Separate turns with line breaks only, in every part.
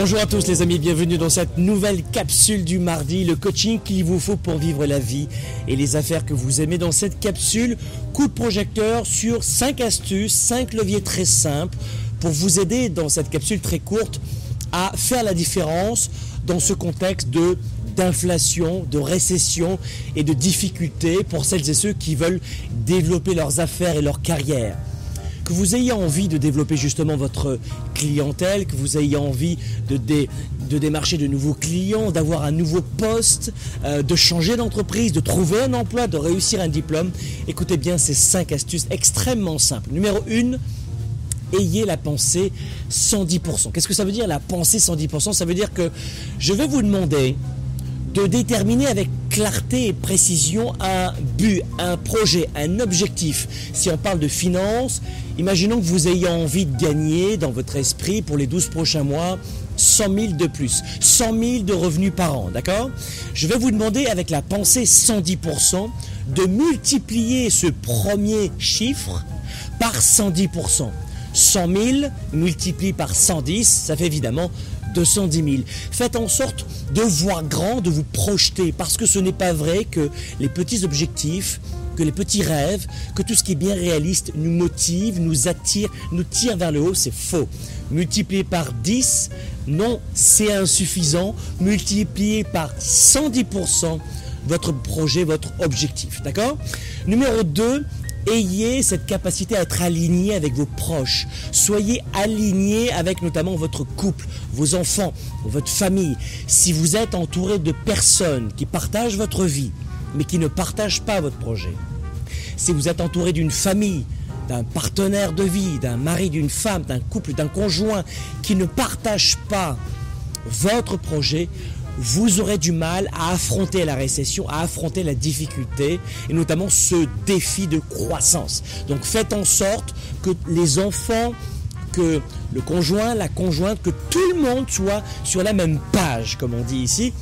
Bonjour à tous les amis, bienvenue dans cette nouvelle capsule du mardi, le coaching qu'il vous faut pour vivre la vie et les affaires que vous aimez. Dans cette capsule, coup de projecteur sur 5 astuces, 5 leviers très simples pour vous aider dans cette capsule très courte à faire la différence dans ce contexte de d'inflation, de récession et de difficultés pour celles et ceux qui veulent développer leurs affaires et leur carrière que vous ayez envie de développer justement votre clientèle, que vous ayez envie de, démarcher de nouveaux clients, d'avoir un nouveau poste, euh, de changer d'entreprise, de trouver un emploi, de réussir un diplôme, écoutez bien ces cinq astuces extrêmement simples. Numéro 1, ayez la pensée 110%. Qu'est-ce que ça veut dire la pensée 110% Ça veut dire que je vais vous demander de déterminer avec clarté et précision un but, un projet, un objectif. Si on parle de finances, imaginons que vous ayez envie de gagner dans votre esprit pour les 12 prochains mois 100 000 de plus, 100 000 de revenus par an, d'accord? Je vais vous demander avec la pensée 110% de multiplier ce premier chiffre par 110%. 100 000 multiplié par 110, ça fait évidemment 210 000. Faites en sorte de voir grand, de vous projeter, parce que ce n'est pas vrai que les petits objectifs, que les petits rêves, que tout ce qui est bien réaliste nous motive, nous attire, nous tire vers le haut, c'est faux. Multiplié par 10, non, c'est insuffisant. Multiplié par 110%, votre projet, votre objectif. D'accord? Numéro 2, ayez cette capacité à être aligné avec vos proches. Soyez aligné avec notamment votre couple, vos enfants, votre famille. Si vous êtes entouré de personnes qui partagent votre vie, mais qui ne partagent pas votre projet, si vous êtes entouré d'une famille, d'un partenaire de vie, d'un mari, d'une femme, d'un couple, d'un conjoint qui ne partage pas votre projet, vous aurez du mal à affronter la récession, à affronter la difficulté et notamment ce défi de croissance. Donc faites en sorte que les enfants, que le conjoint, la conjointe, que tout le monde soit sur la même page, comme on dit ici,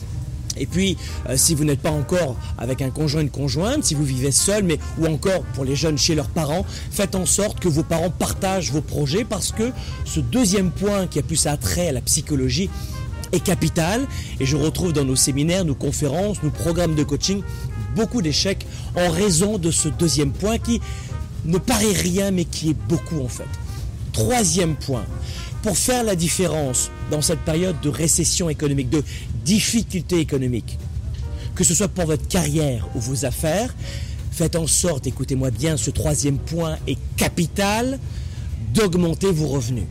et puis, euh, si vous n'êtes pas encore avec un conjoint, une conjointe, si vous vivez seul, mais ou encore pour les jeunes chez leurs parents, faites en sorte que vos parents partagent vos projets parce que ce deuxième point qui a plus attrait à la psychologie, est capital et je retrouve dans nos séminaires, nos conférences, nos programmes de coaching beaucoup d'échecs en raison de ce deuxième point qui ne paraît rien mais qui est beaucoup en fait. Troisième point, pour faire la différence dans cette période de récession économique, de difficulté économique, que ce soit pour votre carrière ou vos affaires, faites en sorte, écoutez-moi bien, ce troisième point est capital, d'augmenter vos revenus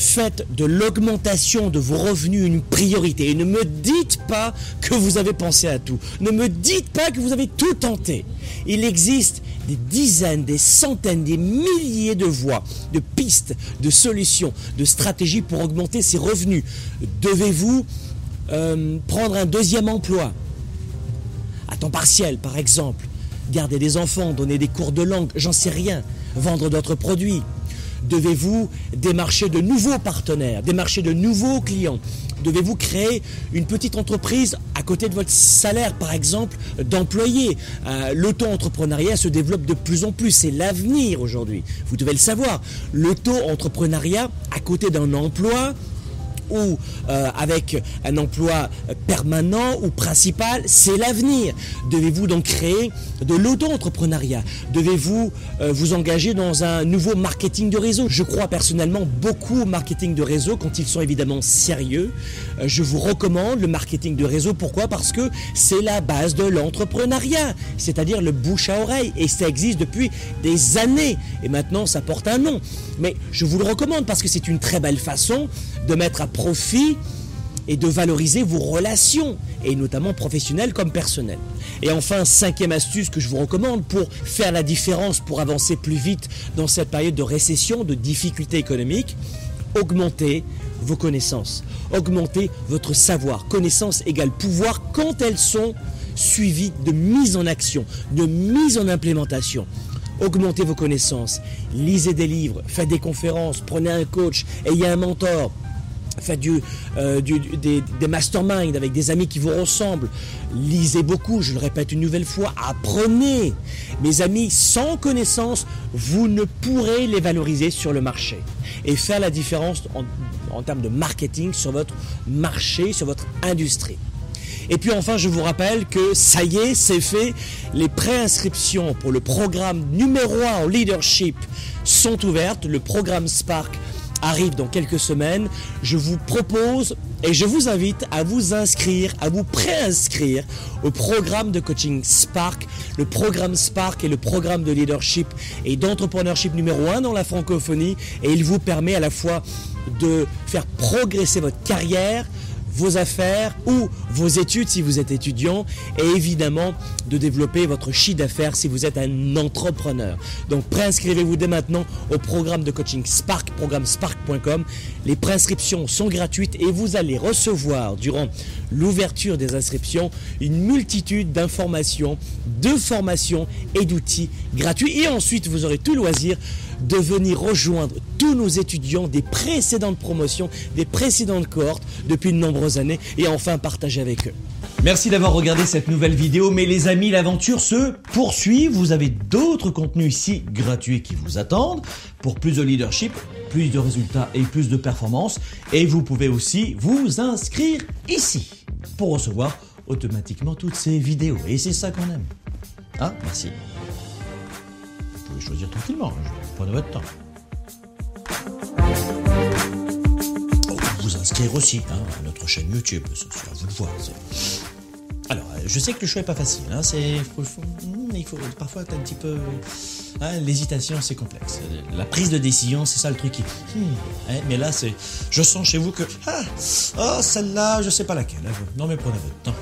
faites de l'augmentation de vos revenus une priorité. Et ne me dites pas que vous avez pensé à tout. Ne me dites pas que vous avez tout tenté. Il existe des dizaines, des centaines, des milliers de voies, de pistes, de solutions, de stratégies pour augmenter ces revenus. Devez-vous euh, prendre un deuxième emploi? À temps partiel, par exemple Garder des enfants, donner des cours de langue, j'en sais rien. Vendre d'autres produits Devez-vous démarcher de nouveaux partenaires, démarcher de nouveaux clients? Devez-vous créer une petite entreprise à côté de votre salaire, par exemple, d'employé euh, L'auto-entrepreneuriat se développe de plus en plus, c'est l'avenir aujourd'hui. Vous devez le savoir. L'auto-entrepreneuriat à côté d'un emploi, ou euh, avec un emploi permanent ou principal, c'est l'avenir. Devez-vous donc créer de l'auto-entrepreneuriat? Devez-vous euh, vous engager dans un nouveau marketing de réseau? Je crois personnellement beaucoup au marketing de réseau quand ils sont évidemment sérieux. Euh, je vous recommande le marketing de réseau. Pourquoi? Parce que c'est la base de l'entrepreneuriat, c'est-à-dire le bouche à oreille. Et ça existe depuis des années. Et maintenant, ça porte un nom. Mais je vous le recommande parce que c'est une très belle façon de mettre à profit et de valoriser vos relations, et notamment professionnelles comme personnelles. Et enfin, cinquième astuce que je vous recommande pour faire la différence, pour avancer plus vite dans cette période de récession, de difficultés économiques, augmenter vos connaissances, augmenter votre savoir. Connaissance égale pouvoir quand elles sont suivies de mise en action, de mise en implémentation. Augmentez vos connaissances, lisez des livres, faites des conférences, prenez un coach, ayez un mentor, Faites euh, des, des masterminds avec des amis qui vous ressemblent. Lisez beaucoup, je le répète une nouvelle fois, apprenez. Mes amis, sans connaissance, vous ne pourrez les valoriser sur le marché et faire la différence en, en termes de marketing sur votre marché, sur votre industrie. Et puis enfin, je vous rappelle que ça y est, c'est fait. Les préinscriptions pour le programme numéro 1 en leadership sont ouvertes. Le programme Spark arrive dans quelques semaines. Je vous propose et je vous invite à vous inscrire, à vous préinscrire au programme de coaching Spark. Le programme Spark est le programme de leadership et d'entrepreneurship numéro 1 dans la francophonie et il vous permet à la fois de faire progresser votre carrière, vos affaires ou vos études si vous êtes étudiant et évidemment de développer votre chiffre d'affaires si vous êtes un entrepreneur. Donc préinscrivez-vous dès maintenant au programme de coaching Spark, programme spark.com. Les préinscriptions sont gratuites et vous allez recevoir durant l'ouverture des inscriptions une multitude d'informations, de formations et d'outils gratuits et ensuite vous aurez tout loisir de venir rejoindre tous nos étudiants des précédentes promotions, des précédentes cohortes depuis de nombreuses années et enfin partager avec eux.
Merci d'avoir regardé cette nouvelle vidéo, mais les amis, l'aventure se poursuit. Vous avez d'autres contenus ici gratuits qui vous attendent pour plus de leadership, plus de résultats et plus de performance. Et vous pouvez aussi vous inscrire ici pour recevoir automatiquement toutes ces vidéos. Et c'est ça qu'on aime. Ah, merci. Vous pouvez choisir tranquillement, hein, prenez votre temps. Oh, vous inscrire aussi hein, à notre chaîne YouTube, ce sera vous le voir. Alors, euh, je sais que le choix est pas facile. Hein, c'est, il faut parfois être un petit peu. hein, l'hésitation, c'est complexe. La prise de décision, c'est ça le truc qui. hmm, hein, mais là, c'est. Je sens chez vous que. Ah, oh, celle-là, je sais pas laquelle. Non, mais prenez votre temps.